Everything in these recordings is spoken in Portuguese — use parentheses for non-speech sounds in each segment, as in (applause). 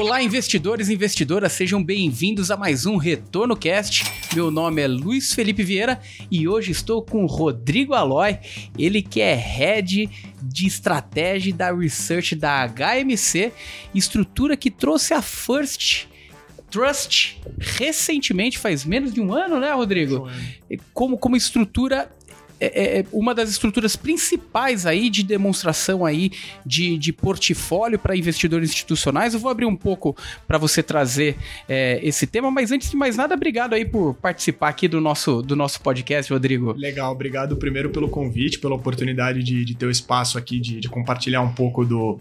Olá, investidores e investidoras, sejam bem-vindos a mais um Retorno Cast. Meu nome é Luiz Felipe Vieira e hoje estou com o Rodrigo Aloy, ele que é head de estratégia da research da HMC, estrutura que trouxe a First Trust recentemente, faz menos de um ano, né, Rodrigo? Como, como estrutura é, é, é, uma das estruturas principais aí de demonstração aí de, de portfólio para investidores institucionais. Eu vou abrir um pouco para você trazer é, esse tema, mas antes de mais nada, obrigado aí por participar aqui do nosso, do nosso podcast, Rodrigo. Legal, obrigado primeiro pelo convite, pela oportunidade de, de ter o espaço aqui de, de compartilhar um pouco do,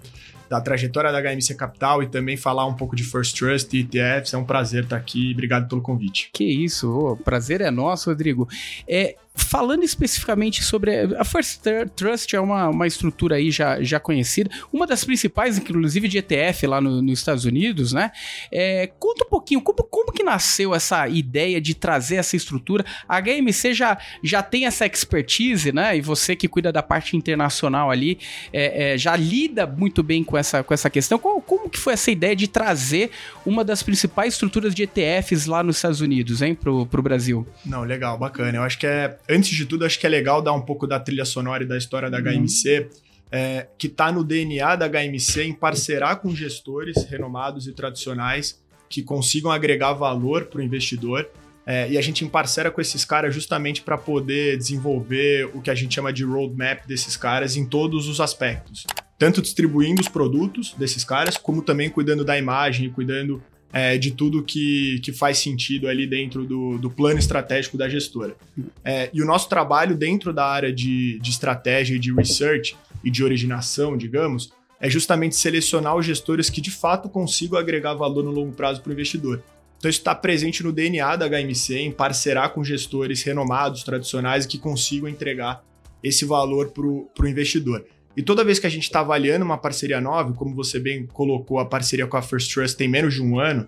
da trajetória da HMC Capital e também falar um pouco de First Trust e ETFs. É um prazer estar aqui. Obrigado pelo convite. Que isso, o prazer é nosso, Rodrigo. É, falando especificamente sobre a First Trust é uma, uma estrutura aí já, já conhecida, uma das principais, inclusive de ETF lá no, nos Estados Unidos, né? É, conta um pouquinho como, como que nasceu essa ideia de trazer essa estrutura. A HMC já, já tem essa expertise, né? E você que cuida da parte internacional ali é, é, já lida muito bem com essa, com essa questão. Como, como que foi essa ideia de trazer uma das principais estruturas de ETFs lá nos Estados Unidos, hein, pro, pro Brasil? Não, legal, bacana. Eu acho que é antes de tudo, acho que é legal dar um pouco da trilha sonora e da história da HMC, uhum. é, que está no DNA da HMC em parcerar com gestores renomados e tradicionais que consigam agregar valor para o investidor. É, e a gente parceira com esses caras justamente para poder desenvolver o que a gente chama de roadmap desses caras em todos os aspectos. Tanto distribuindo os produtos desses caras, como também cuidando da imagem e cuidando é, de tudo que, que faz sentido ali dentro do, do plano estratégico da gestora. É, e o nosso trabalho dentro da área de, de estratégia e de research e de originação, digamos, é justamente selecionar os gestores que de fato consigam agregar valor no longo prazo para o investidor. Então, isso está presente no DNA da HMC, em parcerar com gestores renomados, tradicionais, que consigam entregar esse valor para o investidor. E toda vez que a gente está avaliando uma parceria nova, como você bem colocou, a parceria com a First Trust tem menos de um ano,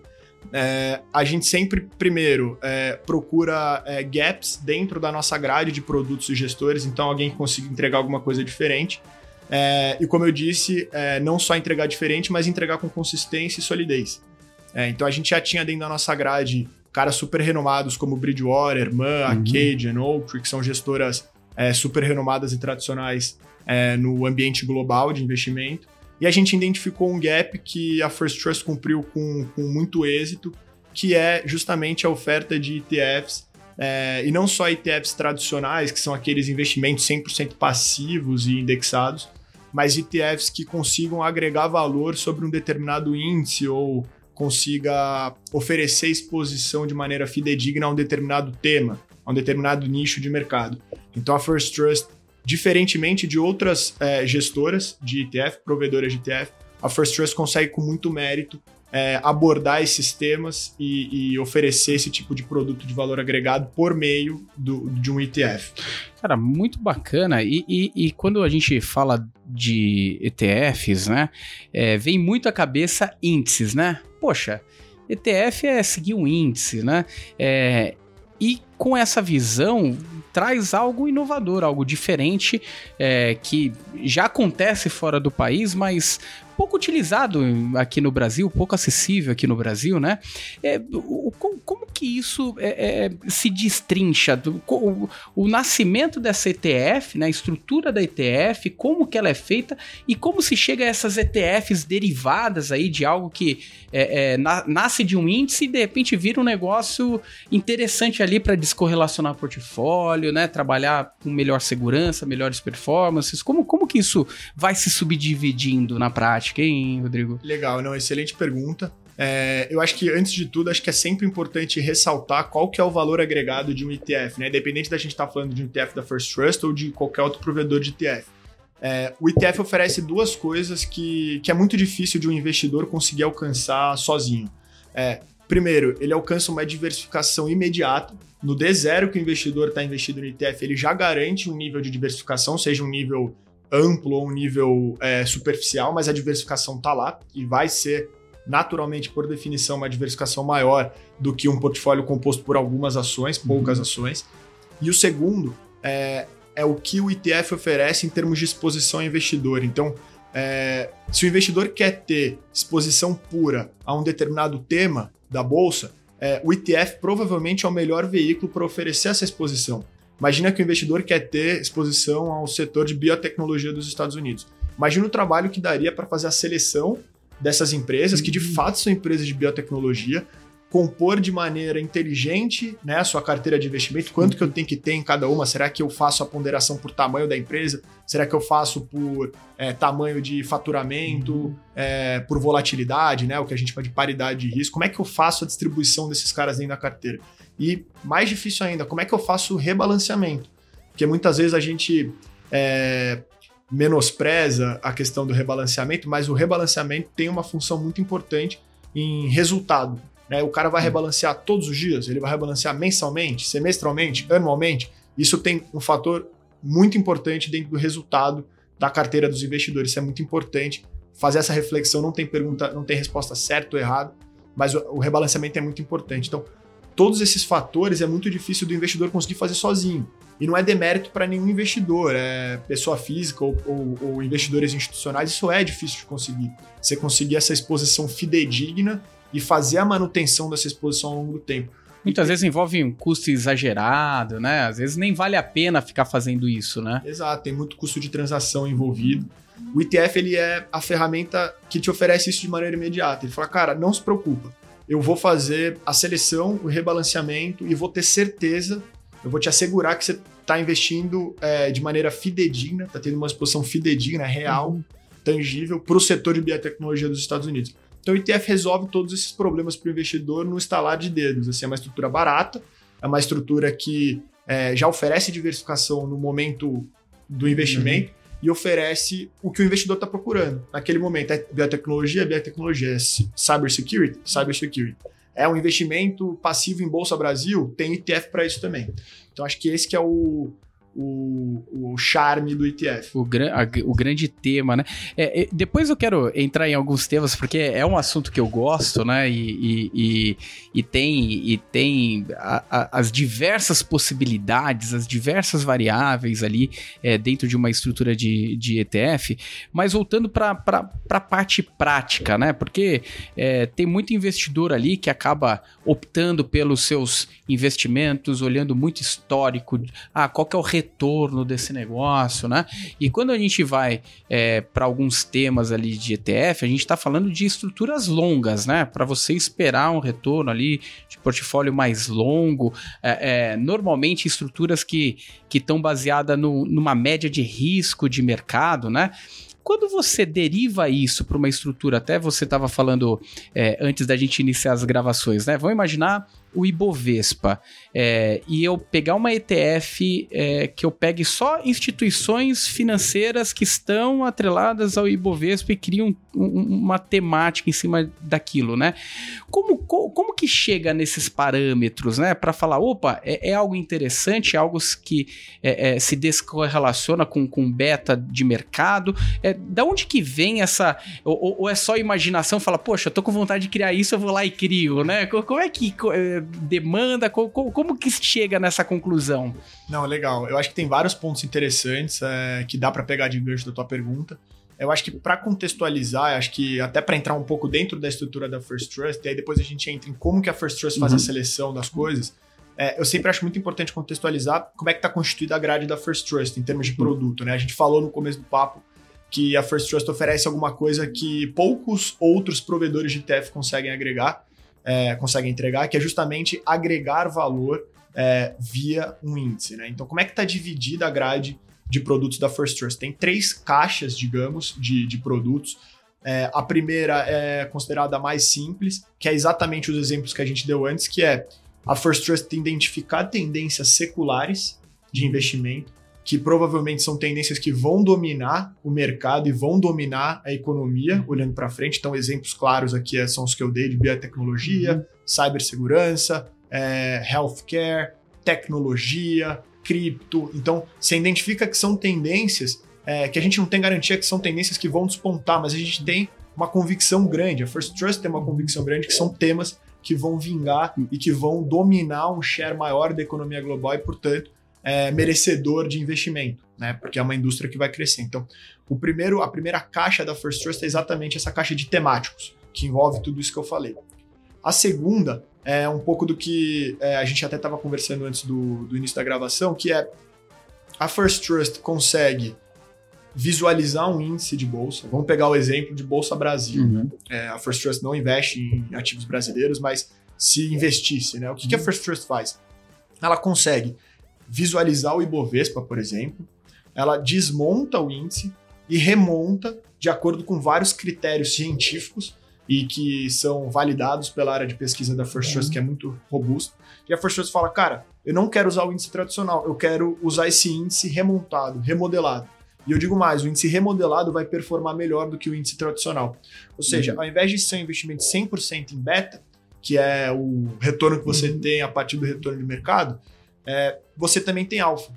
é, a gente sempre, primeiro, é, procura é, gaps dentro da nossa grade de produtos e gestores, então alguém que consiga entregar alguma coisa diferente. É, e como eu disse, é, não só entregar diferente, mas entregar com consistência e solidez. É, então a gente já tinha dentro da nossa grade caras super renomados como Bridgewater, Man, uhum. Acadian, Oaktree, que são gestoras super renomadas e tradicionais é, no ambiente global de investimento. E a gente identificou um gap que a First Trust cumpriu com, com muito êxito, que é justamente a oferta de ETFs, é, e não só ETFs tradicionais, que são aqueles investimentos 100% passivos e indexados, mas ETFs que consigam agregar valor sobre um determinado índice ou consiga oferecer exposição de maneira fidedigna a um determinado tema, a um determinado nicho de mercado. Então a First Trust Diferentemente de outras é, gestoras de ETF, provedoras de ETF, a First Trust consegue com muito mérito é, abordar esses temas e, e, oferecer esse tipo de produto de valor agregado por meio do, de um ETF. Cara, muito bacana. E, e, e quando a gente fala de ETFs, né, é, vem muito à cabeça índices, né? Poxa, ETF é seguir um índice, né? É, e com essa visão traz algo inovador, algo diferente é, que já acontece fora do país, mas pouco utilizado aqui no Brasil, pouco acessível aqui no Brasil, né? É, o, como, que isso é, é, se destrincha? Do, o, o, nascimento dessa ETF, né? a estrutura da ETF, como que ela é feita e como se chega a essas ETFs derivadas aí de algo que é, é, na, nasce de um índice e de repente vira um negócio interessante ali para descorrelacionar portfólio, né? Trabalhar com melhor segurança, melhores performances. Como, como que isso vai se subdividindo na prática? hein, Rodrigo? Legal, não, excelente pergunta. É, eu acho que, antes de tudo, acho que é sempre importante ressaltar qual que é o valor agregado de um ETF, né? Independente da gente estar tá falando de um ETF da First Trust ou de qualquer outro provedor de ETF. É, o ETF oferece duas coisas que, que é muito difícil de um investidor conseguir alcançar sozinho. É, primeiro, ele alcança uma diversificação imediata. No D0 que o investidor está investido no ETF, ele já garante um nível de diversificação, seja um nível amplo ou um nível é, superficial, mas a diversificação está lá e vai ser naturalmente, por definição, uma diversificação maior do que um portfólio composto por algumas ações, poucas uhum. ações. E o segundo é, é o que o ETF oferece em termos de exposição ao investidor. Então, é, se o investidor quer ter exposição pura a um determinado tema da bolsa, é, o ETF provavelmente é o melhor veículo para oferecer essa exposição. Imagina que o investidor quer ter exposição ao setor de biotecnologia dos Estados Unidos. Imagina o trabalho que daria para fazer a seleção dessas empresas, que de uhum. fato são empresas de biotecnologia, compor de maneira inteligente né, a sua carteira de investimento, quanto que eu tenho que ter em cada uma, será que eu faço a ponderação por tamanho da empresa, será que eu faço por é, tamanho de faturamento, uhum. é, por volatilidade, né, o que a gente chama de paridade de risco, como é que eu faço a distribuição desses caras dentro da carteira? E mais difícil ainda, como é que eu faço o rebalanceamento? Porque muitas vezes a gente é, menospreza a questão do rebalanceamento, mas o rebalanceamento tem uma função muito importante em resultado. Né? O cara vai rebalancear todos os dias, ele vai rebalancear mensalmente, semestralmente, anualmente. Isso tem um fator muito importante dentro do resultado da carteira dos investidores. Isso é muito importante. Fazer essa reflexão não tem pergunta, não tem resposta certa ou errada, mas o, o rebalanceamento é muito importante. Então, todos esses fatores é muito difícil do investidor conseguir fazer sozinho. E não é demérito para nenhum investidor, é pessoa física ou, ou, ou, investidores institucionais, isso é difícil de conseguir. Você conseguir essa exposição fidedigna e fazer a manutenção dessa exposição ao longo do tempo. Muitas vezes envolve um custo exagerado, né? Às vezes nem vale a pena ficar fazendo isso, né? Exato, tem muito custo de transação envolvido. O ETF ele é a ferramenta que te oferece isso de maneira imediata. Ele fala, cara, não se preocupa. Eu vou fazer a seleção, o rebalanceamento e vou ter certeza, eu vou te assegurar que você está investindo é, de maneira fidedigna, está tendo uma exposição fidedigna, real, uhum. tangível, para o setor de biotecnologia dos Estados Unidos. Então o ETF resolve todos esses problemas para o investidor no estalar de dedos. Assim, é uma estrutura barata, é uma estrutura que é, já oferece diversificação no momento do investimento uhum. e oferece o que o investidor está procurando. Naquele momento é biotecnologia, biotecnologia, é cybersecurity, cybersecurity. É um investimento passivo em Bolsa Brasil, tem ETF para isso também. Então acho que esse que é o, o, o charme do ETF. O, gran, a, o grande tema, né? É, é, depois eu quero entrar em alguns temas, porque é um assunto que eu gosto, né? E, e, e, e tem, e tem a, a, as diversas possibilidades, as diversas variáveis ali é, dentro de uma estrutura de, de ETF. Mas voltando para a parte prática, né? Porque é, tem muito investidor ali que acaba optando pelos seus investimentos, olhando muito histórico. Ah, qual que é o retorno desse negócio, né? E quando a gente vai é, para alguns temas ali de ETF, a gente está falando de estruturas longas, né? Para você esperar um retorno ali de portfólio mais longo, é, é, normalmente estruturas que estão baseadas numa média de risco de mercado, né? Quando você deriva isso para uma estrutura, até você estava falando é, antes da gente iniciar as gravações, né? Vamos imaginar o Ibovespa é, e eu pegar uma ETF é, que eu pegue só instituições financeiras que estão atreladas ao Ibovespa e criam um, uma temática em cima daquilo, né? Como, como, como que chega nesses parâmetros, né? Para falar, opa, é, é, algo interessante, é algo que é, é, se descorrelaciona com, com beta de mercado. É, da onde que vem essa... Ou, ou é só imaginação, fala, poxa, eu tô com vontade de criar isso, eu vou lá e crio, né? Como é que é, demanda, como, como que chega nessa conclusão? Não, legal. Eu acho que tem vários pontos interessantes é, que dá para pegar de gancho da tua pergunta. Eu acho que para contextualizar, acho que até para entrar um pouco dentro da estrutura da First Trust, e aí depois a gente entra em como que a First Trust faz uhum. a seleção das coisas, é, eu sempre acho muito importante contextualizar como é que está constituída a grade da First Trust em termos de produto. Né? A gente falou no começo do papo que a First Trust oferece alguma coisa que poucos outros provedores de ETF conseguem agregar, é, conseguem entregar, que é justamente agregar valor é, via um índice. Né? Então, como é que está dividida a grade de produtos da First Trust. Tem três caixas, digamos, de, de produtos. É, a primeira é considerada a mais simples, que é exatamente os exemplos que a gente deu antes, que é a First Trust identificar tendências seculares de investimento, que provavelmente são tendências que vão dominar o mercado e vão dominar a economia olhando para frente. Então, exemplos claros aqui é, são os que eu dei de biotecnologia, uhum. cibersegurança, é, healthcare, tecnologia, cripto. Então, você identifica que são tendências é, que a gente não tem garantia que são tendências que vão despontar, mas a gente tem uma convicção grande. A First Trust tem uma convicção grande que são temas que vão vingar e que vão dominar um share maior da economia global e, portanto, é, merecedor de investimento. né? Porque é uma indústria que vai crescer. Então, o primeiro, a primeira caixa da First Trust é exatamente essa caixa de temáticos, que envolve tudo isso que eu falei. A segunda é um pouco do que é, a gente até estava conversando antes do, do início da gravação, que é a First Trust consegue visualizar um índice de bolsa. Vamos pegar o exemplo de Bolsa Brasil. Uhum. É, a First Trust não investe em ativos brasileiros, mas se investisse, né? O que, que a uhum. First Trust faz? Ela consegue visualizar o Ibovespa, por exemplo, ela desmonta o índice e remonta de acordo com vários critérios científicos e que são validados pela área de pesquisa da First Trust, uhum. que é muito robusta. E a First Trust fala, cara, eu não quero usar o índice tradicional, eu quero usar esse índice remontado, remodelado. E eu digo mais, o índice remodelado vai performar melhor do que o índice tradicional. Ou seja, uhum. ao invés de ser um investimento 100% em beta, que é o retorno que você uhum. tem a partir do retorno de mercado, é, você também tem alfa,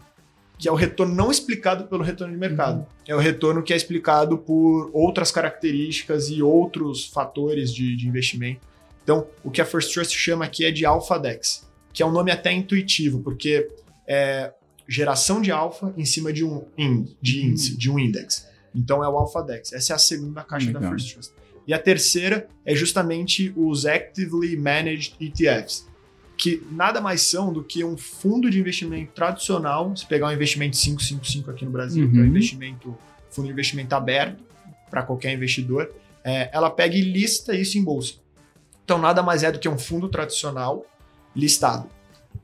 que é o retorno não explicado pelo retorno de mercado. Uhum. É o retorno que é explicado por outras características e outros fatores de, de investimento. Então, o que a First Trust chama aqui é de Alpha Dex, que é um nome até intuitivo, porque é geração de alfa em cima de um in, de índice, de um index. Então é o Alpha Dex. Essa é a segunda caixa Legal. da First Trust. E a terceira é justamente os Actively Managed ETFs, que nada mais são do que um fundo de investimento tradicional. Se pegar um investimento 555 aqui no Brasil, uhum. que é um uhum. investimento, fundo de investimento aberto para qualquer investidor, é, ela pega e lista isso em bolsa. Então nada mais é do que um fundo tradicional listado.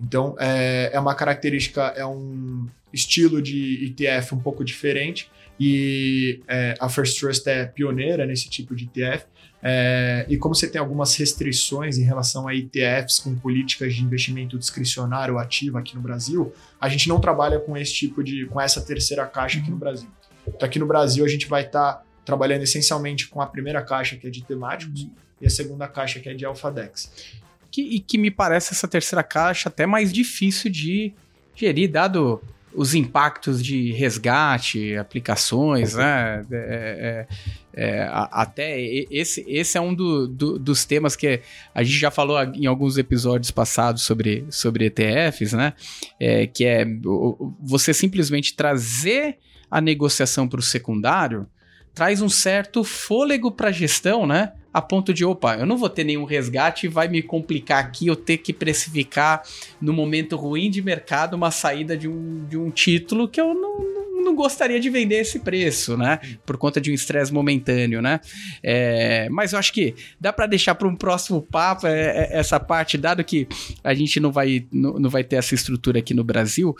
Então é, é uma característica, é um estilo de ETF um pouco diferente e é, a First Trust é pioneira nesse tipo de ETF. É, e como você tem algumas restrições em relação a ETFs com políticas de investimento discricionário ativo aqui no Brasil, a gente não trabalha com esse tipo de, com essa terceira caixa aqui no Brasil. Então aqui no Brasil a gente vai estar tá trabalhando essencialmente com a primeira caixa que é de temáticos e a segunda caixa que é de Alphadex. Que, e que me parece essa terceira caixa até mais difícil de gerir, dado os impactos de resgate, aplicações, né? É, é, é, até esse, esse é um do, do, dos temas que a gente já falou em alguns episódios passados sobre, sobre ETFs, né? É, que é você simplesmente trazer a negociação para o secundário traz um certo fôlego para a gestão, né? A ponto de, opa, eu não vou ter nenhum resgate e vai me complicar aqui eu ter que precificar no momento ruim de mercado uma saída de um, de um título que eu não, não, não gostaria de vender esse preço, né? Por conta de um estresse momentâneo, né? É, mas eu acho que dá para deixar para um próximo papo é, é, essa parte, dado que a gente não vai, não, não vai ter essa estrutura aqui no Brasil,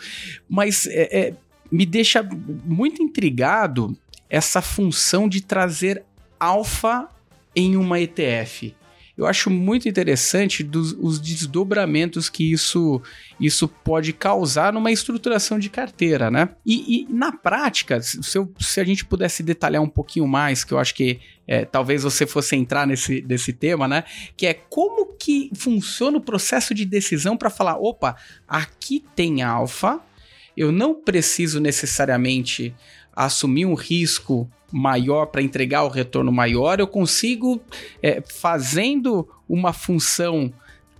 mas é, é, me deixa muito intrigado essa função de trazer alfa em uma ETF. Eu acho muito interessante dos, os desdobramentos que isso, isso pode causar numa estruturação de carteira, né? E, e na prática, se, eu, se, a gente pudesse detalhar um pouquinho mais, que eu acho que é, talvez você fosse entrar nesse, nesse tema, né? Que é como que funciona o processo de decisão para falar, opa, aqui tem alfa, eu não preciso necessariamente assumir um risco maior para entregar o retorno maior, eu consigo, é, fazendo uma função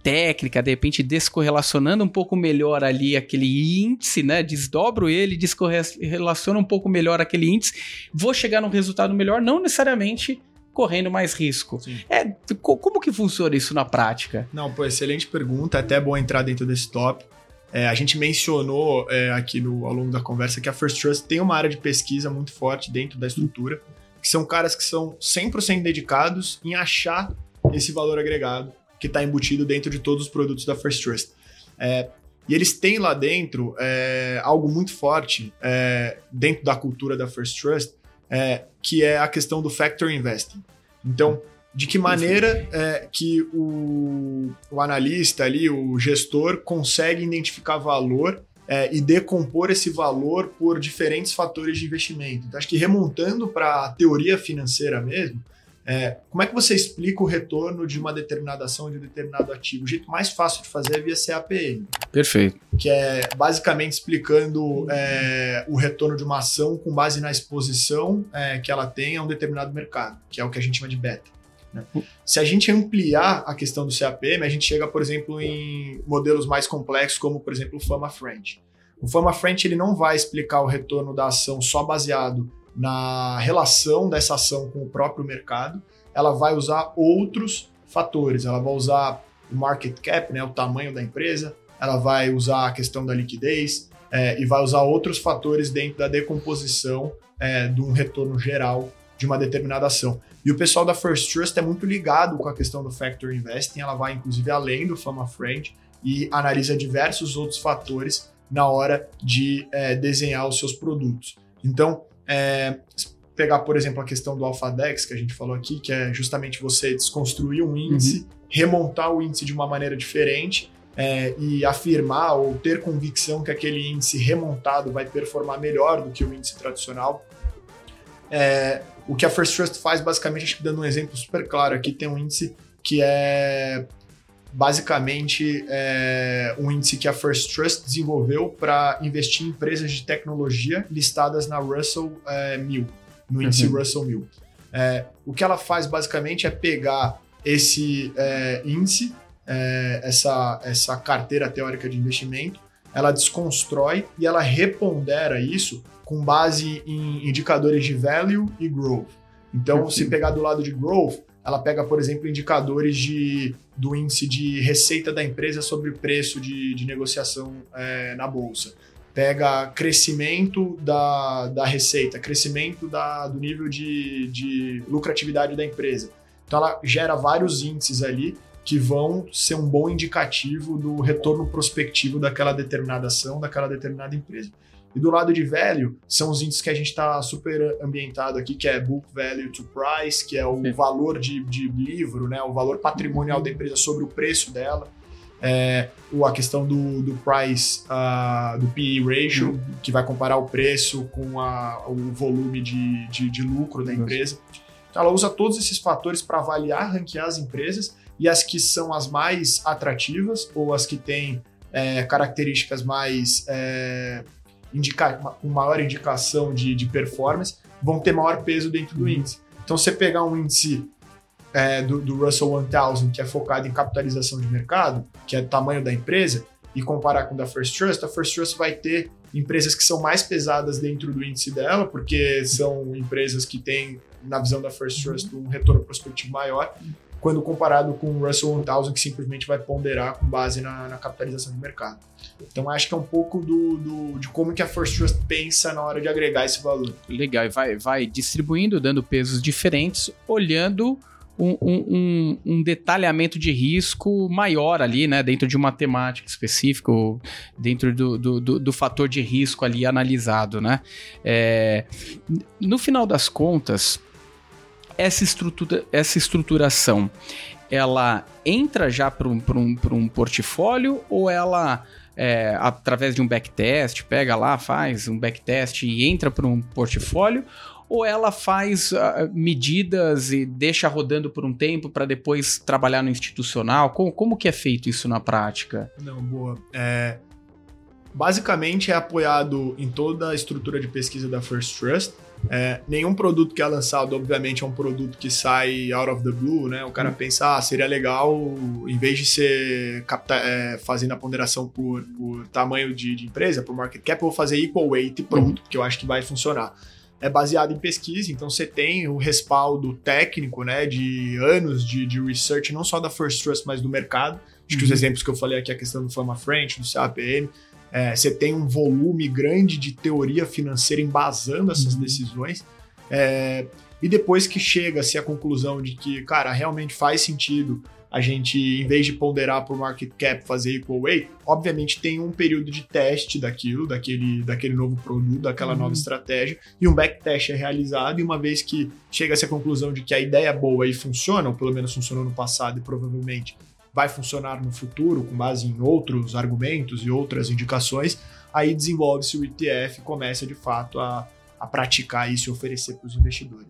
técnica, de repente descorrelacionando um pouco melhor ali aquele índice, né? Desdobro ele, descorrelaciona um pouco melhor aquele índice, vou chegar num resultado melhor, não necessariamente correndo mais risco. Sim. É, como que funciona isso na prática? Não, pô, excelente pergunta, até bom entrar dentro desse tópico. É, a gente mencionou é, aqui no, ao longo da conversa que a First Trust tem uma área de pesquisa muito forte dentro da estrutura, que são caras que são 100% dedicados em achar esse valor agregado que está embutido dentro de todos os produtos da First Trust. É, e eles têm lá dentro é, algo muito forte é, dentro da cultura da First Trust, é, que é a questão do factor investing. Então, de que maneira é, que o, o, analista ali, o gestor, consegue identificar valor é, e decompor esse valor por diferentes fatores de investimento. Então, acho que remontando para a teoria financeira mesmo, é, como é que você explica o retorno de uma determinada ação, de um determinado ativo? O jeito mais fácil de fazer é via CAPM. Perfeito. Que é basicamente explicando é, o retorno de uma ação com base na exposição é, que ela tem a um determinado mercado, que é o que a gente chama de beta. Né? Se a gente ampliar a questão do CAPM, a gente chega, por exemplo, em modelos mais complexos, como, por exemplo, o Fama Friend. O Fama Friend ele não vai explicar o retorno da ação só baseado na relação dessa ação com o próprio mercado, ela vai usar outros fatores. Ela vai usar o market cap, né, o tamanho da empresa, ela vai usar a questão da liquidez é, e vai usar outros fatores dentro da decomposição é, de um retorno geral de uma determinada ação. E o pessoal da First Trust é muito ligado com a questão do Factor Investing, ela vai inclusive além do Fama Friend e analisa diversos outros fatores na hora de é, desenhar os seus produtos. Então, é, pegar, por exemplo, a questão do AlphaDex, que a gente falou aqui, que é justamente você desconstruir um índice, uhum. remontar o índice de uma maneira diferente é, e afirmar ou ter convicção que aquele índice remontado vai performar melhor do que o índice tradicional. É, o que a First Trust faz, basicamente, acho que dando um exemplo super claro aqui, tem um índice que é basicamente é um índice que a First Trust desenvolveu para investir em empresas de tecnologia listadas na Russell é, 1000, no índice uhum. Russell 1000. É, o que ela faz basicamente é pegar esse é, índice, é, essa, essa carteira teórica de investimento, ela desconstrói e ela repondera isso com base em indicadores de value e growth. Então, se pegar do lado de growth, ela pega, por exemplo, indicadores de, do índice de receita da empresa sobre preço de, de negociação é, na bolsa. Pega crescimento da, da receita, crescimento da, do nível de, de lucratividade da empresa. Então, ela gera vários índices ali que vão ser um bom indicativo do retorno prospectivo daquela determinada ação, daquela determinada empresa. E do lado de velho, são os índices que a gente está super ambientado aqui, que é Book Value to Price, que é o Sim. valor de, de livro, né, o valor patrimonial da empresa sobre o preço dela. É, a questão do, do price, uh, do PE ratio, uhum. que vai comparar o preço com a, o volume de, de, de lucro da empresa. Então, ela usa todos esses fatores para avaliar, ranquear as empresas e as que são as mais atrativas ou as que têm é, características mais é, indica, com maior indicação de, de performance vão ter maior peso dentro do uhum. índice. Então, você pegar um índice é, do, do, Russell 1000, que é focado em capitalização de mercado, que é tamanho da empresa, e comparar com o da First Trust, a First Trust vai ter empresas que são mais pesadas dentro do índice dela, porque são empresas que têm, na visão da First Trust, um retorno prospectivo maior, quando comparado com o Russell 1000, que simplesmente vai ponderar com base na, na capitalização de mercado. Então acho que é um pouco do, do, de como que a First Trust pensa na hora de agregar esse valor. Legal, e vai, vai distribuindo, dando pesos diferentes, olhando um, um, um, detalhamento de risco maior ali, né? Dentro de uma temática específica, dentro do, do, do, do fator de risco ali analisado, né? É, no final das contas, essa, estrutura, essa estruturação, ela entra já para um, um, um portfólio ou ela é, através de um backtest, pega lá, faz um backtest e entra para um portfólio, ou ela faz uh, medidas e deixa rodando por um tempo para depois trabalhar no institucional? Como, como que é feito isso na prática? Não, boa. É, basicamente é apoiado em toda a estrutura de pesquisa da First Trust, é, nenhum produto que é lançado, obviamente, é um produto que sai out of the blue, né? O cara hum. pensa, ah, seria legal, em vez de ser capta, é, fazendo a ponderação por, por tamanho de, de, empresa, por market cap, eu vou fazer equal weight e pronto, uhum. porque eu acho que vai funcionar. É baseado em pesquisa, então você tem o respaldo técnico, né, de anos de, de research, não só da First Trust, mas do mercado. Acho que os uhum. exemplos que eu falei aqui, a questão do Fama French, do CAPM, é, você tem um volume grande de teoria financeira embasando essas uhum. decisões. É, e depois que chega-se à conclusão de que, cara, realmente faz sentido a gente, em vez de ponderar por market cap, fazer equal weight, obviamente tem um período de teste daquilo, daquele, daquele novo produto, daquela uhum. nova estratégia, e um backtest é realizado, e uma vez que chega-se à conclusão de que a ideia é boa e funciona, ou pelo menos funcionou no passado e provavelmente vai funcionar no futuro com base em outros argumentos e outras indicações, aí desenvolve-se o ETF e começa de fato a, a praticar isso e oferecer para os investidores.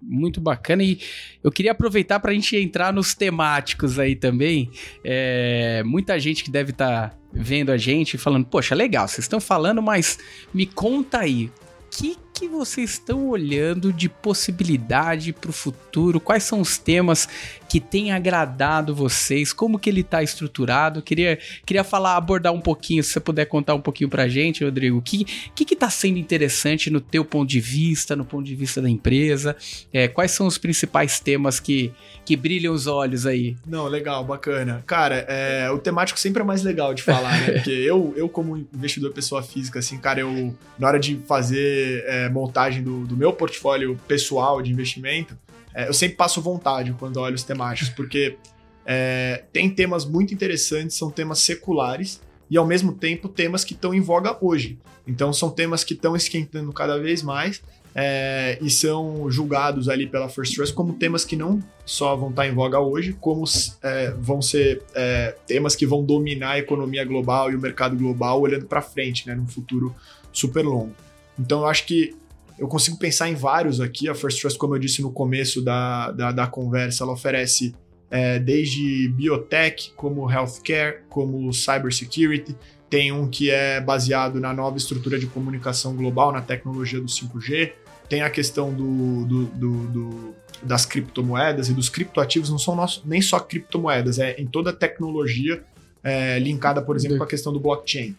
Muito bacana e eu queria aproveitar para a gente entrar nos temáticos aí também. É, muita gente que deve estar tá vendo a gente falando, poxa, legal, vocês estão falando, mas me conta aí, que, que vocês estão olhando de possibilidade para o futuro? Quais são os temas que tem agradado vocês? Como que ele está estruturado? Queria, queria falar, abordar um pouquinho, se você puder contar um pouquinho pra gente, Rodrigo, o que, que que tá sendo interessante no teu ponto de vista, no ponto de vista da empresa? É, quais são os principais temas que, que brilham os olhos aí? Não, legal, bacana. Cara, é, o temático sempre é mais legal de falar, né? (laughs) Porque eu, eu como investidor pessoa física, assim, cara, eu, na hora de fazer é, montagem do, do meu portfólio pessoal de investimento, é, eu sempre passo vontade quando olho os temáticos, porque é, tem temas muito interessantes, são temas seculares e ao mesmo tempo temas que estão em voga hoje. Então são temas que estão esquentando cada vez mais é, e são julgados ali pela First Trust como temas que não só vão estar em voga hoje, como é, vão ser é, temas que vão dominar a economia global e o mercado global olhando para frente, né, num futuro super longo. Então eu acho que eu consigo pensar em vários aqui. A First Trust, como eu disse no começo da, da, da conversa, ela oferece é, desde biotech, como healthcare, como cybersecurity. Tem um que é baseado na nova estrutura de comunicação global, na tecnologia do 5G. Tem a questão do, do, do, do das criptomoedas e dos criptoativos. Não são nosso, nem só criptomoedas, é em toda a tecnologia é, linkada, por exemplo, com a questão do blockchain.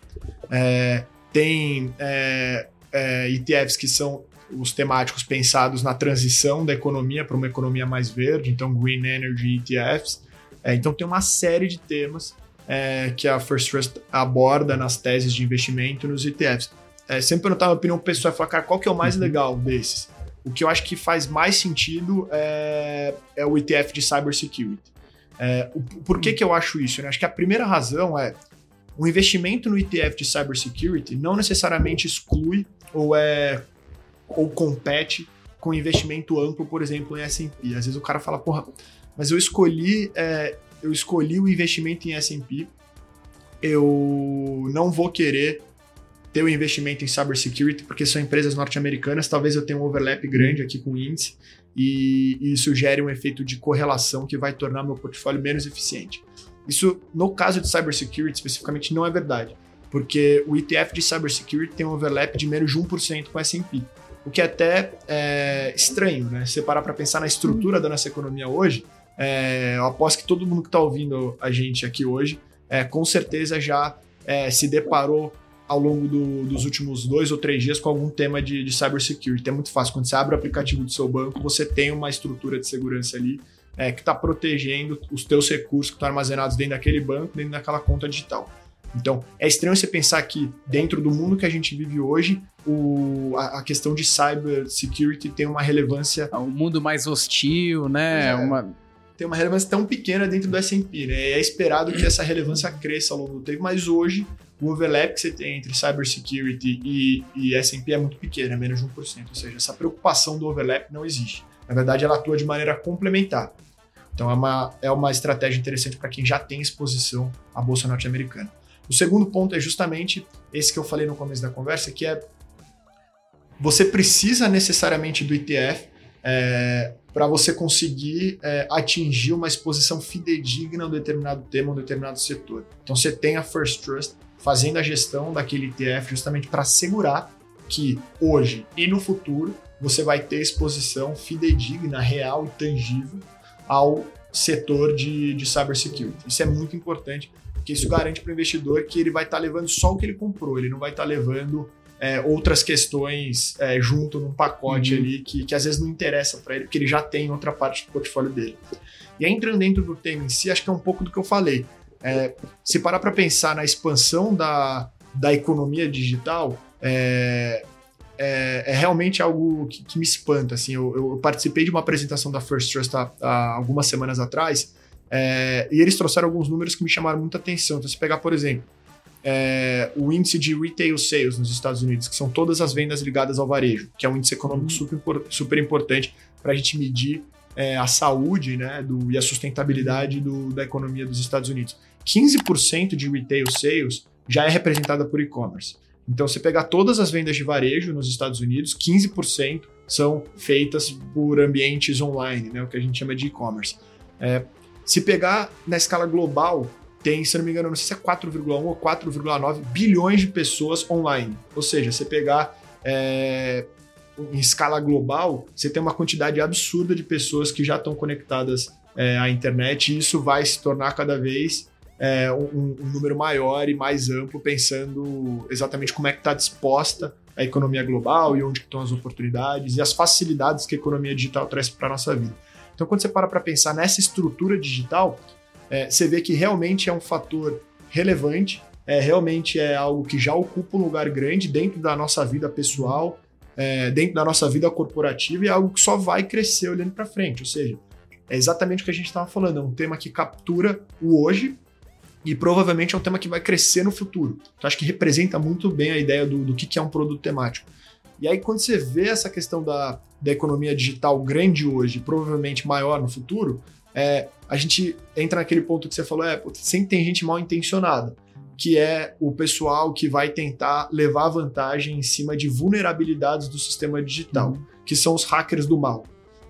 É, tem é, é ETFs que são os temáticos pensados na transição da economia para uma economia mais verde, então Green Energy ETFs. É, então tem uma série de temas é, que a First Trust aborda nas teses de investimento nos ETFs. É, sempre perguntar a opinião pessoal e falar, cara, qual que é o mais uhum. legal desses? O que eu acho que faz mais sentido é, é o ETF de cybersecurity. É, o, por que, que eu acho isso? Né? Acho que a primeira razão é o investimento no ETF de cybersecurity não necessariamente exclui ou é ou compete com investimento amplo, por exemplo, em S&P. Às vezes o cara fala, porra, mas eu escolhi, é, eu escolhi o investimento em S&P, eu não vou querer ter o um investimento em cybersecurity porque são empresas norte-americanas, talvez eu tenha um overlap grande aqui com o índice e, e isso gere um efeito de correlação que vai tornar meu portfólio menos eficiente. Isso, no caso de cybersecurity especificamente, não é verdade, porque o ETF de cybersecurity tem um overlap de menos de 1% com o S&P o que é até é, estranho, né? Se você parar para pensar na estrutura da nossa economia hoje, é, eu aposto que todo mundo que está ouvindo a gente aqui hoje, é, com certeza já é, se deparou ao longo do, dos últimos dois ou três dias com algum tema de, de cybersecurity. É muito fácil. Quando você abre o aplicativo do seu banco, você tem uma estrutura de segurança ali é, que está protegendo os teus recursos que estão armazenados dentro daquele banco, dentro daquela conta digital. Então, é estranho você pensar que dentro do mundo que a gente vive hoje, o, a, a, questão de cyber security tem uma relevância. É um mundo mais hostil, né? É, uma... Tem uma relevância tão pequena dentro do SP, né? É esperado que essa relevância cresça ao longo do tempo, mas hoje o overlap que você tem entre cybersecurity e, e S&P é muito pequeno, é menos de 1%. Ou seja, essa preocupação do overlap não existe. Na verdade, ela atua de maneira complementar. Então, é uma, é uma estratégia interessante para quem já tem exposição à Bolsa Norte-Americana. O segundo ponto é justamente esse que eu falei no começo da conversa, que é você precisa necessariamente do ETF é, para você conseguir é, atingir uma exposição fidedigna a um determinado tema, a um determinado setor. Então você tem a First Trust fazendo a gestão daquele ETF justamente para assegurar que hoje e no futuro você vai ter exposição fidedigna, real e tangível ao setor de, de cybersecurity. Isso é muito importante porque isso garante para o investidor que ele vai estar tá levando só o que ele comprou, ele não vai estar tá levando é, outras questões é, junto num pacote uhum. ali que, que às vezes não interessa para ele, porque ele já tem outra parte do portfólio dele. E aí, entrando dentro do tema em si, acho que é um pouco do que eu falei. É, se parar para pensar na expansão da, da economia digital, é, é, é, realmente algo que, que me espanta. Assim, eu, eu, participei de uma apresentação da First Trust há, há algumas semanas atrás é, e eles trouxeram alguns números que me chamaram muita atenção. Então, se pegar, por exemplo, é, o índice de retail sales nos Estados Unidos, que são todas as vendas ligadas ao varejo, que é um índice econômico uhum. super, super importante para a gente medir é, a saúde né, do, e a sustentabilidade do, da economia dos Estados Unidos. 15% de retail sales já é representada por e-commerce. Então, se pegar todas as vendas de varejo nos Estados Unidos, 15% são feitas por ambientes online, né, o que a gente chama de e-commerce. É, se pegar na escala global, tem, se não me engano, não sei se é 4,1 ou 4,9 bilhões de pessoas online. Ou seja, você pegar é, em escala global, você tem uma quantidade absurda de pessoas que já estão conectadas é, a internet, e isso vai se tornar cada vez é, um, um, número maior e mais amplo, pensando exatamente como é que está disposta a economia global e onde estão as oportunidades e as facilidades que a economia digital traz para a nossa vida. Então, quando você para para pensar nessa estrutura digital, é, você vê que realmente é um fator relevante, é, realmente é algo que já ocupa um lugar grande dentro da nossa vida pessoal, é, dentro da nossa vida corporativa e é algo que só vai crescer olhando para frente. Ou seja, é exatamente o que a gente estava falando, é um tema que captura o hoje e provavelmente é um tema que vai crescer no futuro. Então, acho que representa muito bem a ideia do, do que, que é um produto temático. E aí, quando você vê essa questão da, da economia digital grande hoje, provavelmente maior no futuro, é, a gente entra naquele ponto que você falou, é, sempre tem gente mal intencionada, que é o pessoal que vai tentar levar vantagem em cima de vulnerabilidades do sistema digital, uhum. que são os hackers do mal.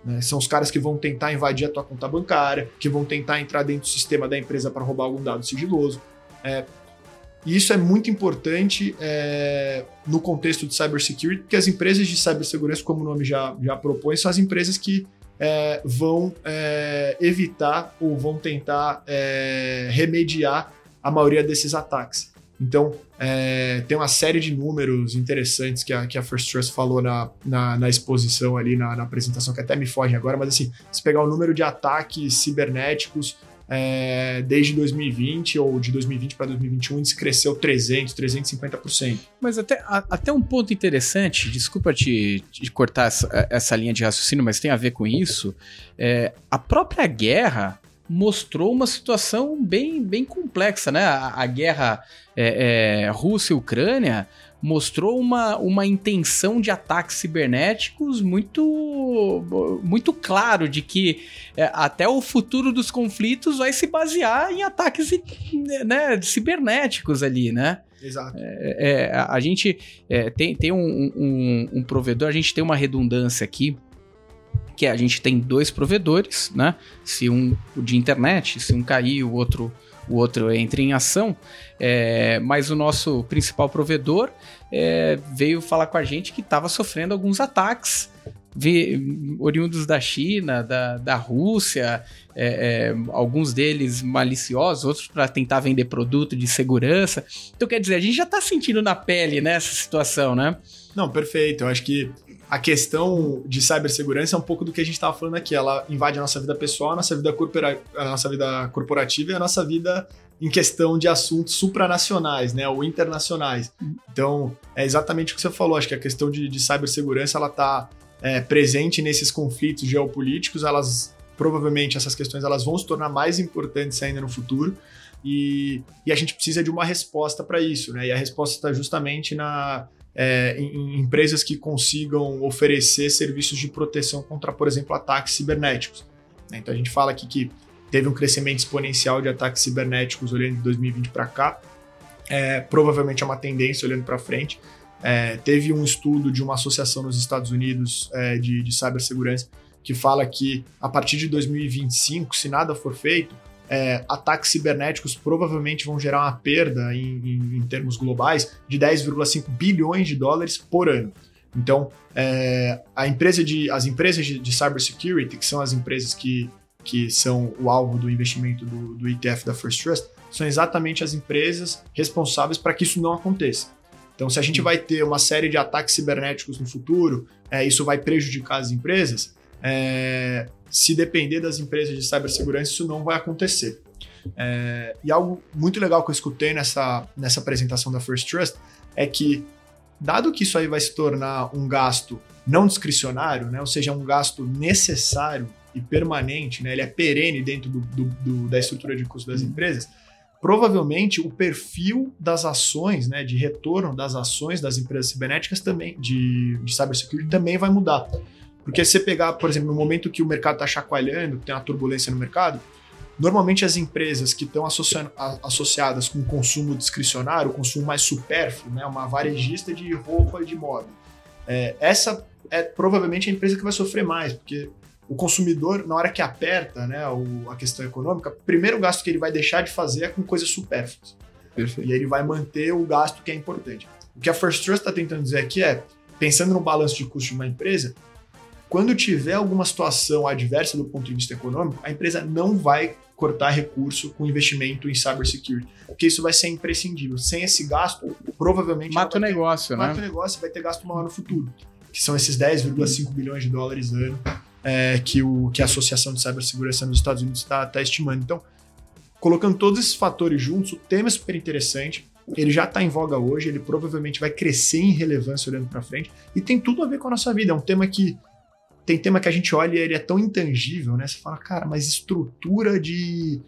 Né? São os caras que vão tentar invadir a tua conta bancária, que vão tentar entrar dentro do sistema da empresa para roubar algum dado sigiloso. É, e isso é muito importante é, no contexto de cybersecurity, porque as empresas de cibersegurança, como o nome já, já propõe, são as empresas que é, vão é, evitar ou vão tentar é, remediar a maioria desses ataques. Então, é, tem uma série de números interessantes que a, que a First Trust falou na, na, na exposição ali, na, na, apresentação, que até me fogem agora, mas assim, se pegar o número de ataques cibernéticos é, desde 2020 ou de 2020 para 2021, isso cresceu 300, 350%. Mas até, a, até um ponto interessante, desculpa te, te cortar essa, essa, linha de raciocínio, mas tem a ver com isso, é, a própria guerra mostrou uma situação bem, bem complexa, né? A, a guerra é, é, Rússia-Ucrânia mostrou uma, uma intenção de ataques cibernéticos muito, muito claro de que é, até o futuro dos conflitos vai se basear em ataques né, cibernéticos ali, né? Exato. É, é a gente é, tem, tem um, um, um provedor, a gente tem uma redundância aqui que a gente tem dois provedores, né? Se um de internet, se um cair, o outro o outro entra em ação, é, mas o nosso principal provedor é, veio falar com a gente que estava sofrendo alguns ataques oriundos da China, da, da Rússia, é, é, alguns deles maliciosos, outros para tentar vender produto de segurança. Então, quer dizer, a gente já está sentindo na pele nessa né, situação, né? Não, perfeito. Eu acho que a questão de cibersegurança é um pouco do que a gente estava falando aqui. Ela invade a nossa vida pessoal, a nossa vida, corpora a nossa vida corporativa e a nossa vida em questão de assuntos supranacionais, né, ou internacionais. Então, é exatamente o que você falou. Acho que a questão de, de cibersegurança ela está é, presente nesses conflitos geopolíticos. Elas provavelmente essas questões elas vão se tornar mais importantes ainda no futuro. E, e a gente precisa de uma resposta para isso, né? E a resposta está justamente na é, em, em, empresas que consigam oferecer serviços de proteção contra, por exemplo, ataques cibernéticos. Né? Então a gente fala aqui que teve um crescimento exponencial de ataques cibernéticos olhando de 2020 para cá. É, provavelmente é uma tendência olhando para frente. É, teve um estudo de uma associação nos Estados Unidos é, de, de cibersegurança que fala que a partir de 2025, se nada for feito, é, ataques cibernéticos provavelmente vão gerar uma perda em, em, em termos globais de 10,5 bilhões de dólares por ano. Então, é, a empresa de, as empresas de, de cybersecurity, que são as empresas que, que são o alvo do investimento do, do ETF da First Trust, são exatamente as empresas responsáveis para que isso não aconteça. Então, se a gente vai ter uma série de ataques cibernéticos no futuro, é, isso vai prejudicar as empresas. É, se depender das empresas de cibersegurança, isso não vai acontecer. É, e algo muito legal que eu escutei nessa, nessa apresentação da First Trust é que, dado que isso aí vai se tornar um gasto não discricionário, né, ou seja, um gasto necessário e permanente, né, ele é perene dentro do, do, do, da estrutura de custo das empresas, provavelmente o perfil das ações, né, de retorno das ações das empresas cibernéticas também, de, de cybersecurity, também vai mudar. Porque se você pegar, por exemplo, no momento que o mercado está chacoalhando, tem uma turbulência no mercado, normalmente as empresas que estão associadas com consumo discricionário, consumo mais supérfluo, né, uma varejista de roupa e de moda, é, essa é provavelmente a empresa que vai sofrer mais, porque o consumidor, na hora que aperta né, o, a questão econômica, o primeiro gasto que ele vai deixar de fazer é com coisas supérfluas. Perfeito. E ele vai manter o gasto que é importante. O que a First Trust está tentando dizer aqui é, pensando no balanço de custo de uma empresa, quando tiver alguma situação adversa do ponto de vista econômico, a empresa não vai cortar recurso com investimento em cybersecurity, porque isso vai ser imprescindível. Sem esse gasto, provavelmente mata o negócio, ter, né? Mata o negócio e vai ter gasto maior no futuro, que são esses 10,5 bilhões de dólares ano é, que, o, que a Associação de Cibersegurança nos Estados Unidos está tá estimando. Então, colocando todos esses fatores juntos, o tema é super interessante. Ele já está em voga hoje, ele provavelmente vai crescer em relevância olhando para frente e tem tudo a ver com a nossa vida. É um tema que tem tema que a gente olha e ele é tão intangível, né? Você fala, cara, mas estrutura de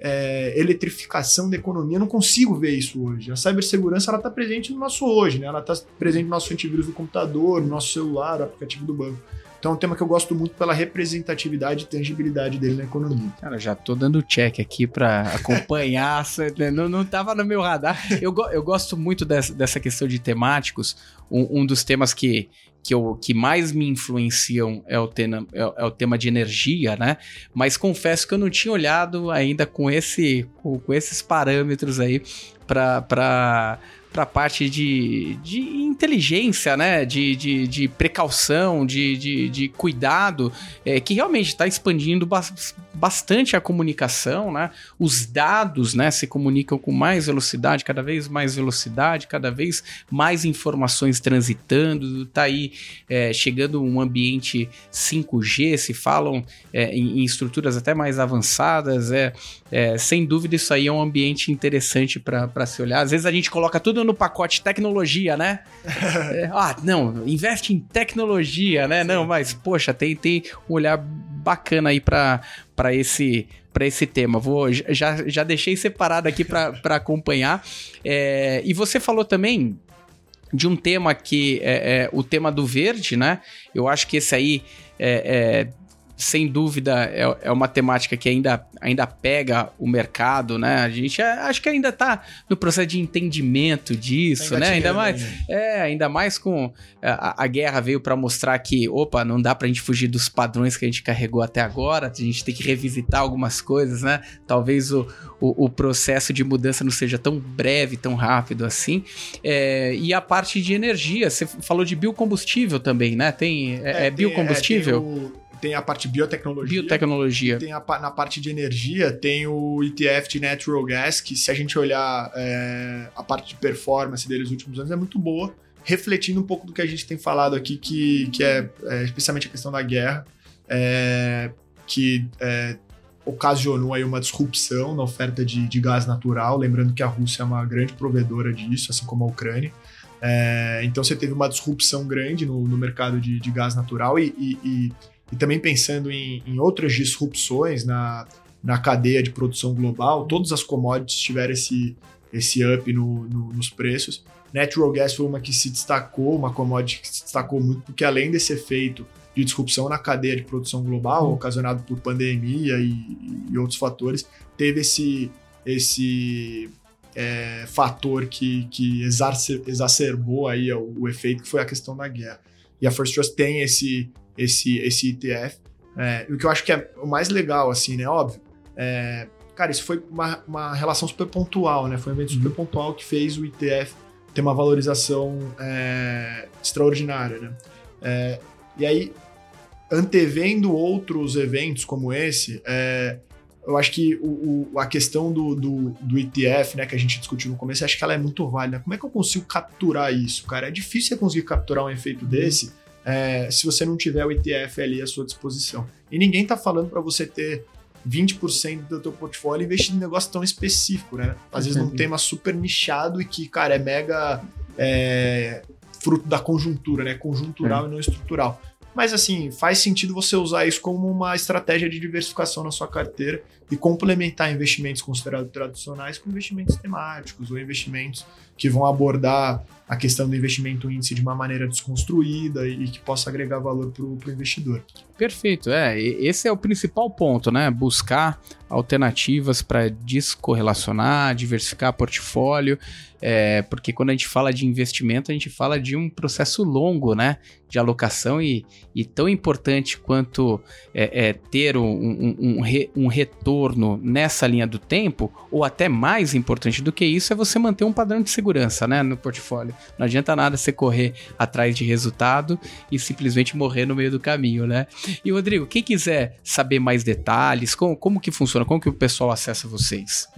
é, eletrificação da economia, eu não consigo ver isso hoje. A cibersegurança ela está presente no nosso hoje, né? Ela está presente no nosso antivírus do computador, no nosso celular, no aplicativo do banco. Então é um tema que eu gosto muito pela representatividade e tangibilidade dele na economia. Cara, já tô dando check aqui para acompanhar, (laughs) não, não tava no meu radar. Eu, eu gosto muito dessa, dessa questão de temáticos. Um, um dos temas que, que, eu, que mais me influenciam é o, tema, é, é, o tema de energia, né? Mas confesso que eu não tinha olhado ainda com, esse, com, com esses parâmetros aí para para a parte de, de inteligência, né? De, de, de precaução, de, de, de cuidado, é, que realmente está expandindo bastante a comunicação, né? Os dados, né, se comunicam com mais velocidade, cada vez mais velocidade, cada vez mais informações transitando. Tá aí é, chegando um ambiente 5G, se falam é, em, em, estruturas até mais avançadas. É, é, sem dúvida, isso aí é um ambiente interessante para se olhar. Às vezes a gente coloca tudo no pacote tecnologia, né? (laughs) É, ah, não, investe em tecnologia, né? Sim. Não, mas poxa, tem, tem um olhar bacana aí para esse para esse tema. Vou já, já deixei separado aqui para (laughs) acompanhar. É, e você falou também de um tema que é, é, o tema do verde, né? Eu acho que esse aí é, é sem dúvida, é, é uma temática que ainda, ainda pega o mercado, né? A gente é, acho que ainda está no processo de entendimento disso, né? Ainda mais, é, ainda mais com a, a guerra veio para mostrar que, opa, não dá para a gente fugir dos padrões que a gente carregou até agora, a gente tem que revisitar algumas coisas, né? Talvez o, o, o processo de mudança não seja tão breve, tão rápido assim. É, e a parte de energia, você falou de biocombustível também, né? Tem, é, é, é biocombustível? Tem o tem a parte biotecnologia. Biotecnologia. Tem a, na parte de energia, tem o ETF de Natural Gas, que se a gente olhar é, a parte de performance dele nos últimos anos é muito boa, refletindo um pouco do que a gente tem falado aqui, que, que é, é especialmente a questão da guerra, é, que é, ocasionou aí uma disrupção na oferta de, de, gás natural, lembrando que a Rússia é uma grande provedora disso, assim como a Ucrânia. É, então você teve uma disrupção grande no, no mercado de, de, gás natural e, e, e e também pensando em, em outras disrupções na, na cadeia de produção global, todas as commodities tiveram esse, esse up no, no, nos preços. Natural gas foi uma que se destacou, uma commodity que se destacou muito, porque além desse efeito de disrupção na cadeia de produção global, uhum. ocasionado por pandemia e, e, outros fatores, teve esse, esse é, fator que, que exacerbou aí o, o efeito, que foi a questão da guerra. E a First Trust tem esse, esse, esse ETF. É, o que eu acho que é o mais legal, assim, né? Óbvio. É, cara, isso foi uma, uma relação super pontual, né? Foi um evento super uhum. pontual que fez o ETF ter uma valorização é, extraordinária, né? É, e aí, antevendo outros eventos como esse, é, eu acho que o, o, a questão do, do, do, ETF, né, que a gente discutiu no começo, acho que ela é muito válida. Como é que eu consigo capturar isso, cara? É difícil você conseguir capturar um efeito uhum. desse é, se você não tiver o ETF ali à sua disposição. E ninguém está falando para você ter 20% do teu portfólio investido em negócio tão específico, né? Às vezes num tema super nichado e que, cara, é mega é, fruto da conjuntura, né? Conjuntural é. e não estrutural. Mas assim, faz sentido você usar isso como uma estratégia de diversificação na sua carteira e complementar investimentos considerados tradicionais com investimentos temáticos ou investimentos que vão abordar a questão do investimento índice de uma maneira desconstruída e que possa agregar valor para o investidor. Perfeito, é. Esse é o principal ponto, né? Buscar alternativas para descorrelacionar, diversificar portfólio, é, porque quando a gente fala de investimento, a gente fala de um processo longo, né? De alocação e, e tão importante quanto é, é ter um, um, um, re, um retorno retorno nessa linha do tempo, ou até mais importante do que isso, é você manter um padrão de segurança né, no portfólio. Não adianta nada você correr atrás de resultado e simplesmente morrer no meio do caminho, né? E Rodrigo, quem quiser saber mais detalhes, como, como que funciona, como que o pessoal acessa vocês?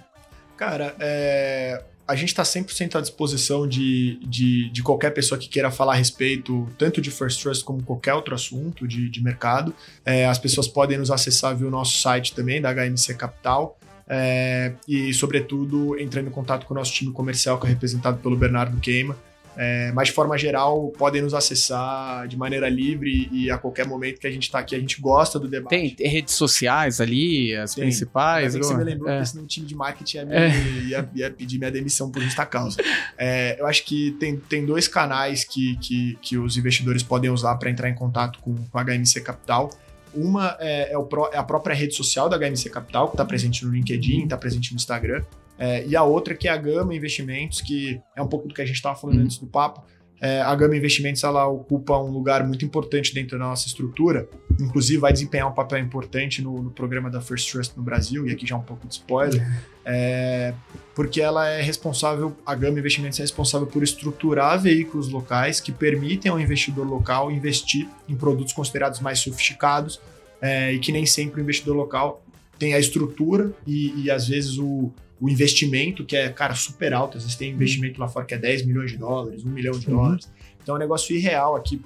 Cara, é, a gente está 100% à disposição de, de, de, qualquer pessoa que queira falar a respeito tanto de First Trust como qualquer outro assunto de, de mercado. É, as pessoas podem nos acessar via o nosso site também, da HMC Capital. É, e, sobretudo, entrando em contato com o nosso time comercial, que é representado pelo Bernardo Queima. É, mas de forma geral, podem nos acessar de maneira livre e a qualquer momento que a gente está aqui. A gente gosta do debate. Tem, tem redes sociais ali, as tem. principais. Você me lembrou é. que senão o time de marketing ia, me, é. ia, ia, pedir minha demissão por justa causa. É, eu acho que tem, tem dois canais que, que, que os investidores podem usar para entrar em contato com, com a HMC Capital. Uma é, é, o, é, a própria rede social da HMC Capital, que está presente no LinkedIn, está presente no Instagram. É, e a outra que é a Gama Investimentos, que é um pouco do que a gente estava falando uhum. antes do papo. É, a Gama Investimentos ela ocupa um lugar muito importante dentro da nossa estrutura, inclusive vai desempenhar um papel importante no, no programa da First Trust no Brasil, e aqui já um pouco de spoiler, é, porque ela é responsável, a Gama Investimentos é responsável por estruturar veículos locais que permitem ao investidor local investir em produtos considerados mais sofisticados é, e que nem sempre o investidor local tem a estrutura e, e às vezes o, o investimento, que é, cara, super alto. Às vezes tem investimento lá fora que é 10 milhões de dólares, 1 milhão de uhum. dólares. Então é um negócio irreal aqui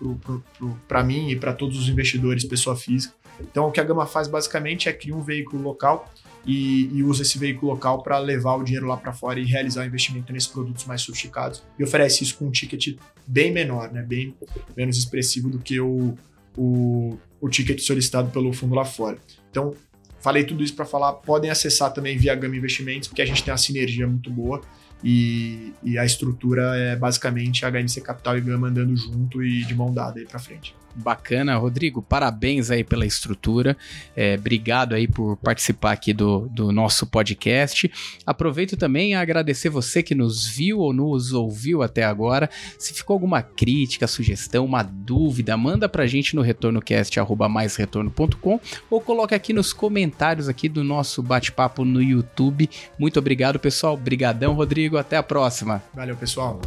para mim e para todos os investidores, pessoa física. Então o que a Gama faz basicamente é criar um veículo local e, e usa esse veículo local para levar o dinheiro lá para fora e realizar o investimento nesses produtos mais sofisticados. E oferece isso com um ticket bem menor, né? bem menos expressivo do que o, o, o ticket solicitado pelo fundo lá fora. Então Falei tudo isso para falar, podem acessar também via Gama Investimentos, porque a gente tem uma sinergia muito boa e, e a estrutura é basicamente a HMC Capital e Gama andando junto e de mão dada aí para frente. Bacana, Rodrigo, parabéns aí pela estrutura. É, obrigado aí por participar aqui do, do nosso podcast. Aproveito também a agradecer você que nos viu ou nos ouviu até agora. Se ficou alguma crítica, sugestão, uma dúvida, manda pra gente no retornocast@maisretorno.com ou coloca aqui nos comentários aqui do nosso bate-papo no YouTube. Muito obrigado, pessoal. Brigadão, Rodrigo. Até a próxima. Valeu, pessoal.